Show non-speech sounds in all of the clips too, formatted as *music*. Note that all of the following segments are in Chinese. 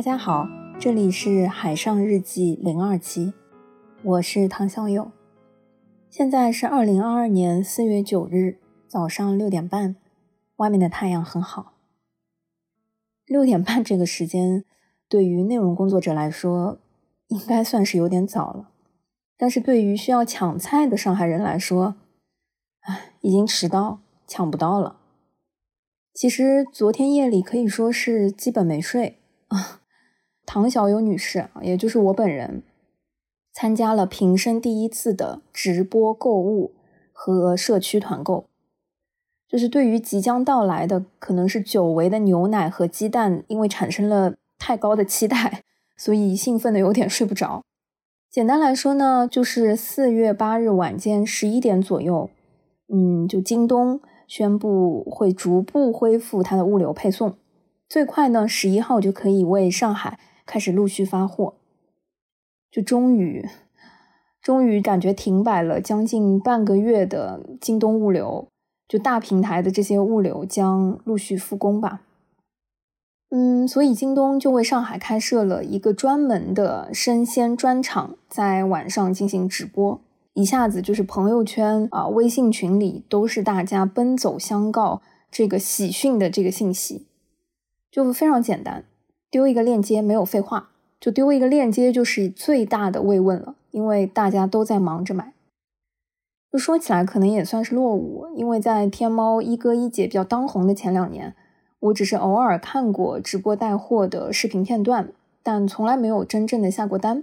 大家好，这里是海上日记零二期，我是唐小友。现在是二零二二年四月九日早上六点半，外面的太阳很好。六点半这个时间，对于内容工作者来说，应该算是有点早了。但是对于需要抢菜的上海人来说，唉，已经迟到，抢不到了。其实昨天夜里可以说是基本没睡啊。*laughs* 唐小友女士，也就是我本人，参加了平生第一次的直播购物和社区团购。就是对于即将到来的可能是久违的牛奶和鸡蛋，因为产生了太高的期待，所以兴奋的有点睡不着。简单来说呢，就是四月八日晚间十一点左右，嗯，就京东宣布会逐步恢复它的物流配送，最快呢十一号就可以为上海。开始陆续发货，就终于，终于感觉停摆了将近半个月的京东物流，就大平台的这些物流将陆续复工吧。嗯，所以京东就为上海开设了一个专门的生鲜专场，在晚上进行直播，一下子就是朋友圈啊、微信群里都是大家奔走相告这个喜讯的这个信息，就非常简单。丢一个链接没有废话，就丢一个链接就是最大的慰问了，因为大家都在忙着买。就说起来可能也算是落伍，因为在天猫一哥一姐比较当红的前两年，我只是偶尔看过直播带货的视频片段，但从来没有真正的下过单。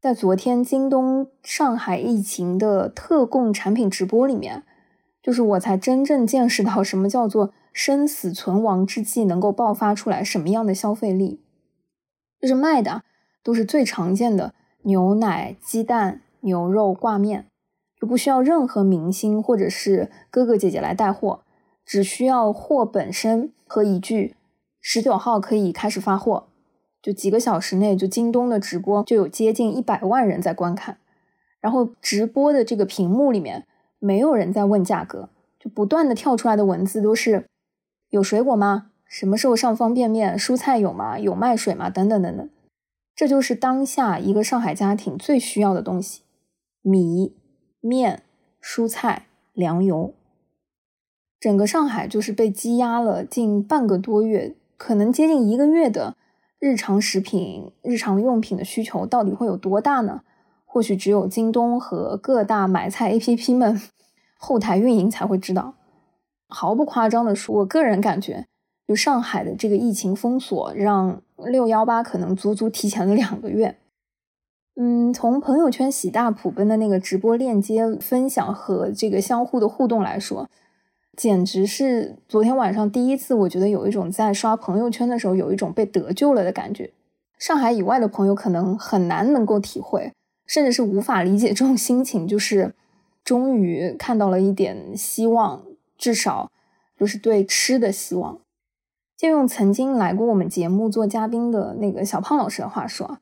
在昨天京东上海疫情的特供产品直播里面，就是我才真正见识到什么叫做。生死存亡之际，能够爆发出来什么样的消费力？就是卖的都是最常见的牛奶、鸡蛋、牛肉、挂面，就不需要任何明星或者是哥哥姐姐来带货，只需要货本身和一句“十九号可以开始发货”，就几个小时内，就京东的直播就有接近一百万人在观看，然后直播的这个屏幕里面没有人在问价格，就不断的跳出来的文字都是。有水果吗？什么时候上方便面？蔬菜有吗？有卖水吗？等等等等，这就是当下一个上海家庭最需要的东西：米、面、蔬菜、粮油。整个上海就是被积压了近半个多月，可能接近一个月的日常食品、日常用品的需求，到底会有多大呢？或许只有京东和各大买菜 APP 们 *laughs* 后台运营才会知道。毫不夸张的说，我个人感觉，就上海的这个疫情封锁，让六幺八可能足足提前了两个月。嗯，从朋友圈喜大普奔的那个直播链接分享和这个相互的互动来说，简直是昨天晚上第一次，我觉得有一种在刷朋友圈的时候有一种被得救了的感觉。上海以外的朋友可能很难能够体会，甚至是无法理解这种心情，就是终于看到了一点希望。至少，就是对吃的希望。借用曾经来过我们节目做嘉宾的那个小胖老师的话说，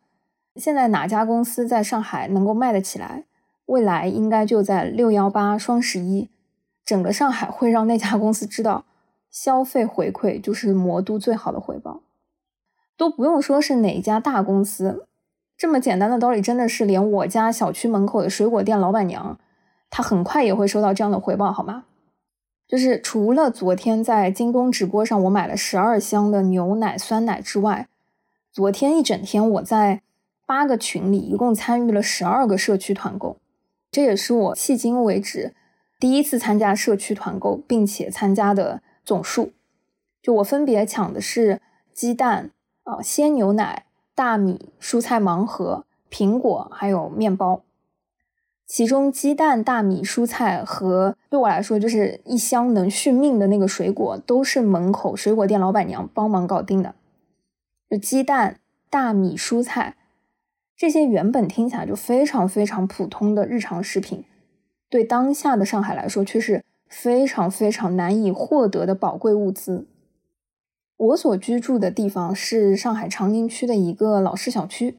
现在哪家公司在上海能够卖得起来，未来应该就在六幺八、双十一，整个上海会让那家公司知道，消费回馈就是魔都最好的回报。都不用说是哪家大公司，这么简单的道理，真的是连我家小区门口的水果店老板娘，她很快也会收到这样的回报，好吗？就是除了昨天在京东直播上我买了十二箱的牛奶酸奶之外，昨天一整天我在八个群里一共参与了十二个社区团购，这也是我迄今为止第一次参加社区团购，并且参加的总数。就我分别抢的是鸡蛋、啊鲜牛奶、大米、蔬菜盲盒、苹果，还有面包。其中鸡蛋、大米、蔬菜和对我来说就是一箱能续命的那个水果，都是门口水果店老板娘帮忙搞定的。就鸡蛋、大米、蔬菜这些原本听起来就非常非常普通的日常食品，对当下的上海来说却是非常非常难以获得的宝贵物资。我所居住的地方是上海长宁区的一个老式小区，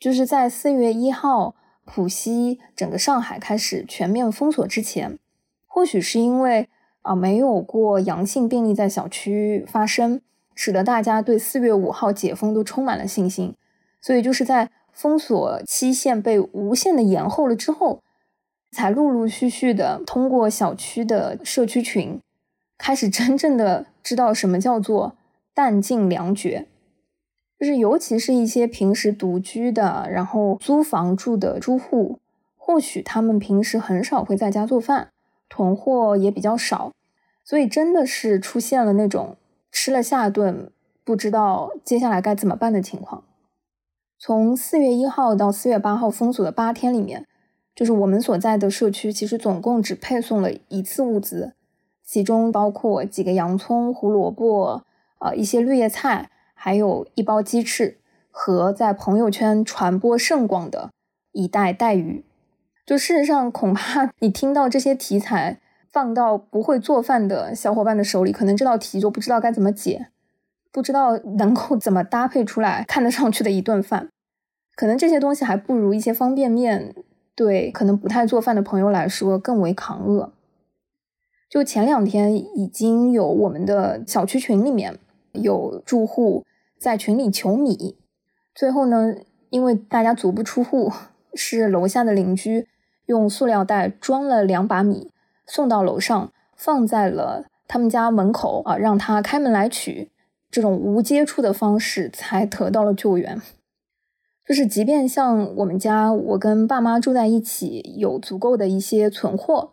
就是在四月一号。浦西整个上海开始全面封锁之前，或许是因为啊没有过阳性病例在小区发生，使得大家对四月五号解封都充满了信心。所以就是在封锁期限被无限的延后了之后，才陆陆续续的通过小区的社区群，开始真正的知道什么叫做弹尽粮绝。就是尤其是一些平时独居的，然后租房住的租户，或许他们平时很少会在家做饭，囤货也比较少，所以真的是出现了那种吃了下顿不知道接下来该怎么办的情况。从四月一号到四月八号封锁的八天里面，就是我们所在的社区其实总共只配送了一次物资，其中包括几个洋葱、胡萝卜，呃，一些绿叶菜。还有一包鸡翅和在朋友圈传播甚广的一袋带鱼。就事实上，恐怕你听到这些题材放到不会做饭的小伙伴的手里，可能这道题就不知道该怎么解，不知道能够怎么搭配出来看得上去的一顿饭。可能这些东西还不如一些方便面，对可能不太做饭的朋友来说更为抗饿。就前两天已经有我们的小区群里面有住户。在群里求米，最后呢，因为大家足不出户，是楼下的邻居用塑料袋装了两把米送到楼上，放在了他们家门口啊，让他开门来取。这种无接触的方式才得到了救援。就是即便像我们家，我跟爸妈住在一起，有足够的一些存货，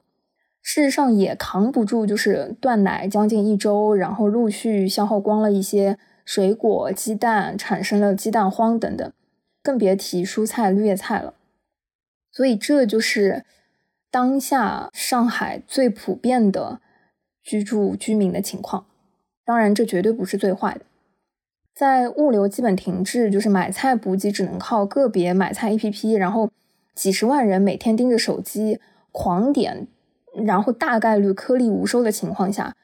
事实上也扛不住，就是断奶将近一周，然后陆续消耗光了一些。水果、鸡蛋产生了鸡蛋荒等等，更别提蔬菜、绿叶菜了。所以，这就是当下上海最普遍的居住居民的情况。当然，这绝对不是最坏的。在物流基本停滞，就是买菜补给只能靠个别买菜 APP，然后几十万人每天盯着手机狂点，然后大概率颗粒无收的情况下。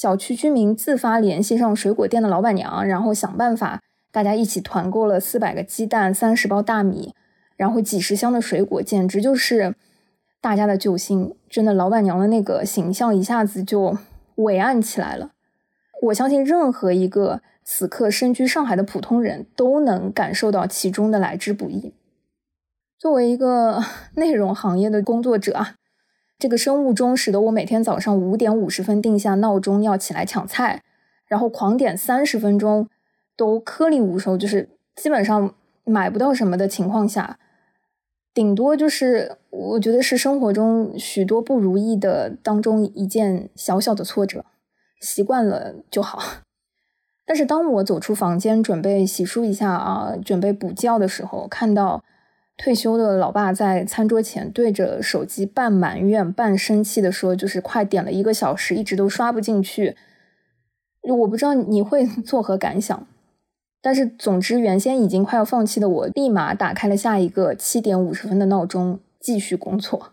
小区居民自发联系上水果店的老板娘，然后想办法，大家一起团购了四百个鸡蛋、三十包大米，然后几十箱的水果，简直就是大家的救星。真的，老板娘的那个形象一下子就伟岸起来了。我相信，任何一个此刻身居上海的普通人都能感受到其中的来之不易。作为一个 *laughs* 内容行业的工作者啊。这个生物钟使得我每天早上五点五十分定下闹钟要起来抢菜，然后狂点三十分钟都颗粒无收，就是基本上买不到什么的情况下，顶多就是我觉得是生活中许多不如意的当中一件小小的挫折，习惯了就好。*laughs* 但是当我走出房间准备洗漱一下啊，准备补觉的时候，看到。退休的老爸在餐桌前对着手机半埋怨半生气的说：“就是快点了一个小时，一直都刷不进去。”我不知道你会 *laughs* 作何感想，但是总之，原先已经快要放弃的我，立马打开了下一个七点五十分的闹钟，继续工作。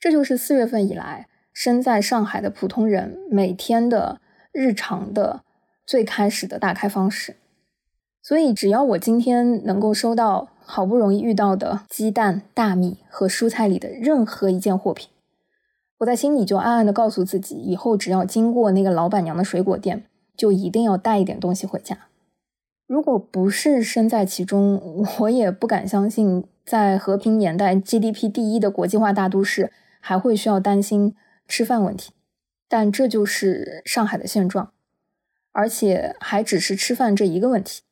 这就是四月份以来身在上海的普通人每天的日常的最开始的打开方式。所以，只要我今天能够收到。好不容易遇到的鸡蛋、大米和蔬菜里的任何一件货品，我在心里就暗暗的告诉自己，以后只要经过那个老板娘的水果店，就一定要带一点东西回家。如果不是身在其中，我也不敢相信，在和平年代 GDP 第一的国际化大都市，还会需要担心吃饭问题。但这就是上海的现状，而且还只是吃饭这一个问题。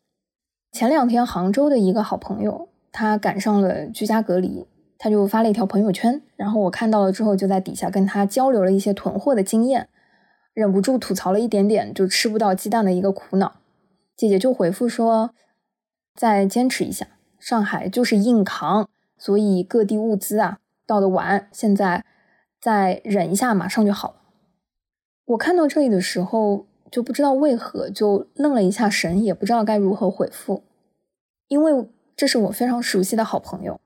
前两天，杭州的一个好朋友，他赶上了居家隔离，他就发了一条朋友圈，然后我看到了之后，就在底下跟他交流了一些囤货的经验，忍不住吐槽了一点点就吃不到鸡蛋的一个苦恼。姐姐就回复说：“再坚持一下，上海就是硬扛，所以各地物资啊到的晚，现在再忍一下，马上就好了。”我看到这里的时候。就不知道为何就愣了一下神，也不知道该如何回复，因为这是我非常熟悉的好朋友，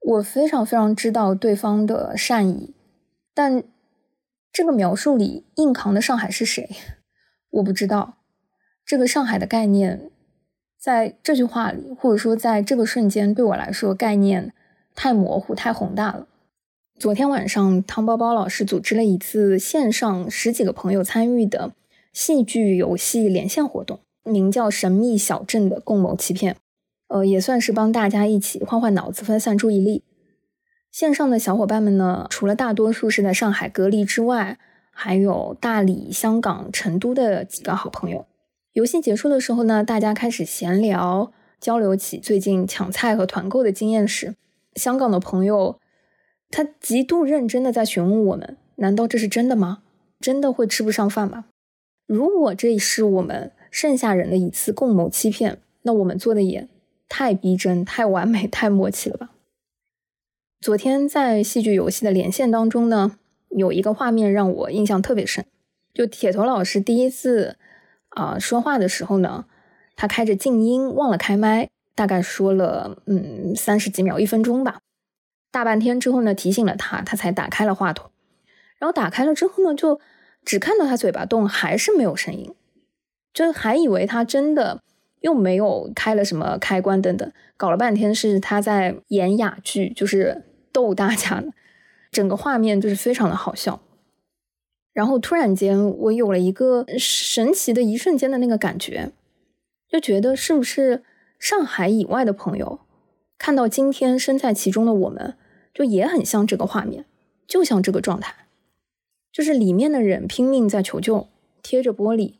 我非常非常知道对方的善意，但这个描述里硬扛的上海是谁？我不知道。这个上海的概念，在这句话里，或者说在这个瞬间，对我来说概念太模糊、太宏大了。昨天晚上，汤包包老师组织了一次线上十几个朋友参与的。戏剧游戏连线活动，名叫《神秘小镇的共谋欺骗》，呃，也算是帮大家一起换换脑子、分散注意力。线上的小伙伴们呢，除了大多数是在上海隔离之外，还有大理、香港、成都的几个好朋友。游戏结束的时候呢，大家开始闲聊，交流起最近抢菜和团购的经验时，香港的朋友他极度认真的在询问我们：难道这是真的吗？真的会吃不上饭吗？如果这是我们剩下人的一次共谋欺骗，那我们做的也太逼真、太完美、太默契了吧？昨天在戏剧游戏的连线当中呢，有一个画面让我印象特别深。就铁头老师第一次啊说话的时候呢，他开着静音，忘了开麦，大概说了嗯三十几秒、一分钟吧。大半天之后呢，提醒了他，他才打开了话筒。然后打开了之后呢，就只看到他嘴巴动，还是没有声音，就还以为他真的又没有开了什么开关等等，搞了半天是他在演哑剧，就是。逗大家呢，整个画面就是非常的好笑。然后突然间，我有了一个神奇的一瞬间的那个感觉，就觉得是不是上海以外的朋友看到今天身在其中的我们，就也很像这个画面，就像这个状态，就是里面的人拼命在求救，贴着玻璃，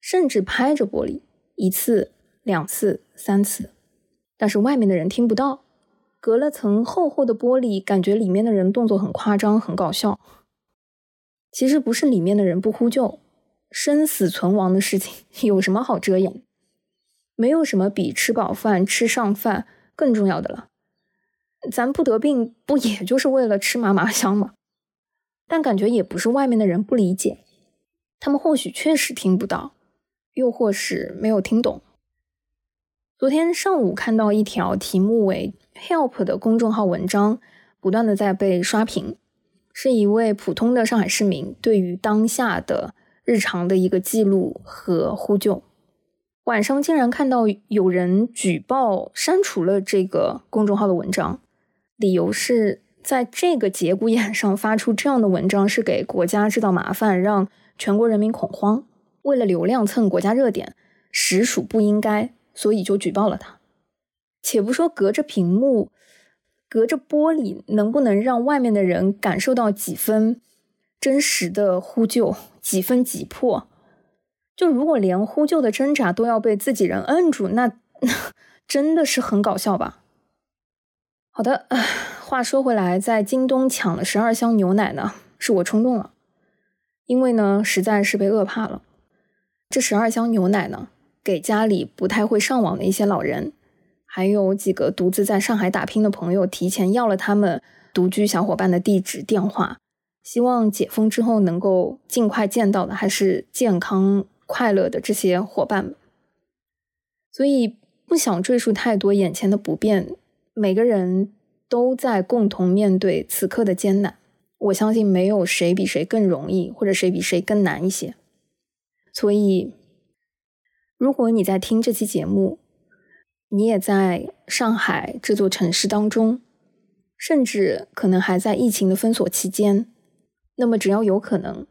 甚至拍着玻璃，一次、两次、三次，但是外面的人听不到。隔了层厚厚的玻璃，感觉里面的人动作很夸张、很搞笑。其实不是里面的人不呼救，生死存亡的事情 *laughs* 有什么好遮掩？没有什么比吃饱饭、吃上饭更重要的了。咱不得病，不也就是为了吃嘛嘛香吗？但感觉也不是外面的人不理解，他们或许确实听不到，又或是没有听懂。昨天上午看到一条题目为 “help” 的公众号文章，不断的在被刷屏，是一位普通的上海市民对于当下的日常的一个记录和呼救。晚上竟然看到有人举报删除了这个公众号的文章，理由是在这个节骨眼上发出这样的文章是给国家制造麻烦，让全国人民恐慌，为了流量蹭国家热点，实属不应该。所以就举报了他。且不说隔着屏幕、隔着玻璃能不能让外面的人感受到几分真实的呼救、几分急迫，就如果连呼救的挣扎都要被自己人摁住，那 *laughs* 真的是很搞笑吧？好的，话说回来，在京东抢了十二箱牛奶呢，是我冲动了，因为呢实在是被饿怕了。这十二箱牛奶呢？给家里不太会上网的一些老人，还有几个独自在上海打拼的朋友，提前要了他们独居小伙伴的地址电话，希望解封之后能够尽快见到的还是健康快乐的这些伙伴们。所以不想赘述太多眼前的不便，每个人都在共同面对此刻的艰难。我相信没有谁比谁更容易，或者谁比谁更难一些。所以。如果你在听这期节目，你也在上海这座城市当中，甚至可能还在疫情的封锁期间，那么只要有可能，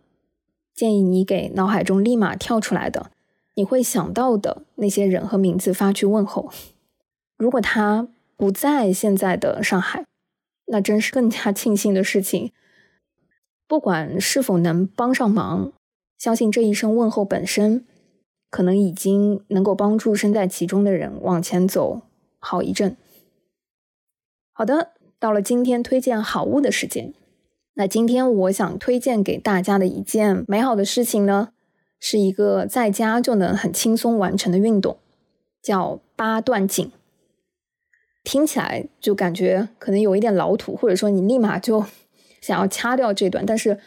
建议你给脑海中立马跳出来的你会想到的那些人和名字发去问候。如果他不在现在的上海，那真是更加庆幸的事情。不管是否能帮上忙，相信这一声问候本身。可能已经能够帮助身在其中的人往前走好一阵。好的，到了今天推荐好物的时间。那今天我想推荐给大家的一件美好的事情呢，是一个在家就能很轻松完成的运动，叫八段锦。听起来就感觉可能有一点老土，或者说你立马就 *laughs* 想要掐掉这段，但是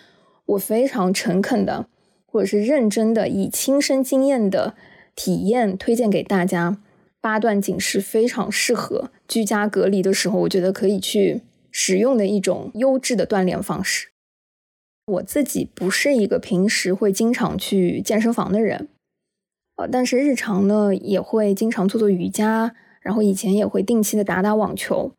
我非常诚恳的。或者是认真的以亲身经验的体验推荐给大家，八段锦是非常适合居家隔离的时候，我觉得可以去使用的一种优质的锻炼方式。我自己不是一个平时会经常去健身房的人，呃，但是日常呢也会经常做做瑜伽，然后以前也会定期的打打网球，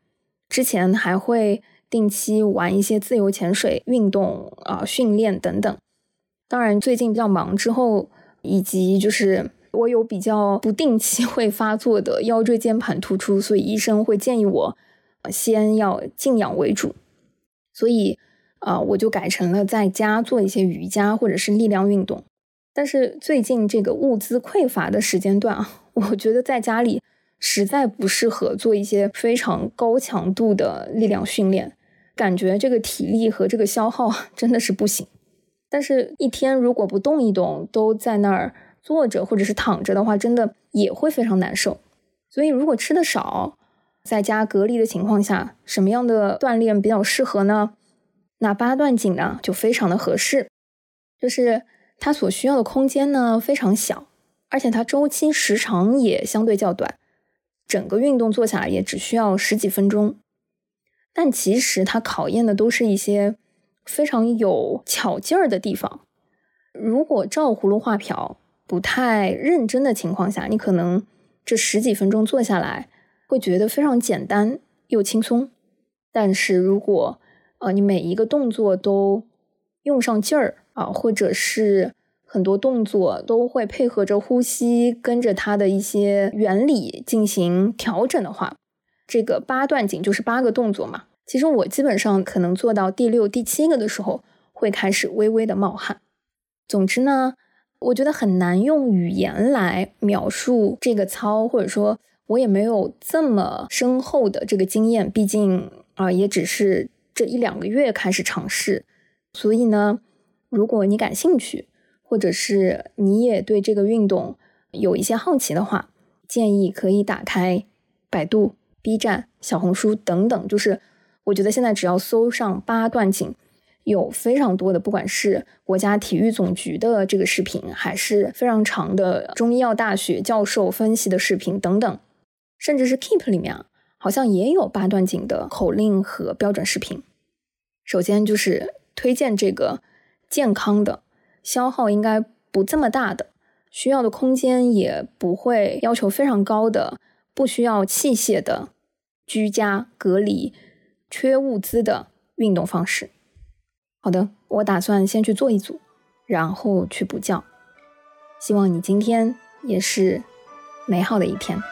之前还会定期玩一些自由潜水运动啊训练等等。当然，最近比较忙，之后以及就是我有比较不定期会发作的腰椎间盘突出，所以医生会建议我先要静养为主。所以啊，我就改成了在家做一些瑜伽或者是力量运动。但是最近这个物资匮乏的时间段啊，*laughs* 我觉得在家里实在不适合做一些非常高强度的力量训练，感觉这个体力和这个消耗真的是不行。但是，一天如果不动一动，都在那儿坐着或者是躺着的话，真的也会非常难受。所以，如果吃的少，在家隔离的情况下，什么样的锻炼比较适合呢？那八段锦呢，就非常的合适。就是它所需要的空间呢非常小，而且它周期时长也相对较短，整个运动做下来也只需要十几分钟。但其实它考验的都是一些。非常有巧劲儿的地方，如果照葫芦画瓢、不太认真的情况下，你可能这十几分钟做下来会觉得非常简单又轻松。但是如果呃你每一个动作都用上劲儿啊，或者是很多动作都会配合着呼吸，跟着它的一些原理进行调整的话，这个八段锦就是八个动作嘛。其实我基本上可能做到第六、第七个的时候，会开始微微的冒汗。总之呢，我觉得很难用语言来描述这个操，或者说，我也没有这么深厚的这个经验，毕竟啊，也只是这一两个月开始尝试。所以呢，如果你感兴趣，或者是你也对这个运动有一些好奇的话，建议可以打开百度、B 站、小红书等等，就是。我觉得现在只要搜上八段锦，有非常多的，不管是国家体育总局的这个视频，还是非常长的中医药大学教授分析的视频等等，甚至是 Keep 里面好像也有八段锦的口令和标准视频。首先就是推荐这个健康的，消耗应该不这么大的，需要的空间也不会要求非常高的，不需要器械的，居家隔离。缺物资的运动方式。好的，我打算先去做一组，然后去补觉。希望你今天也是美好的一天。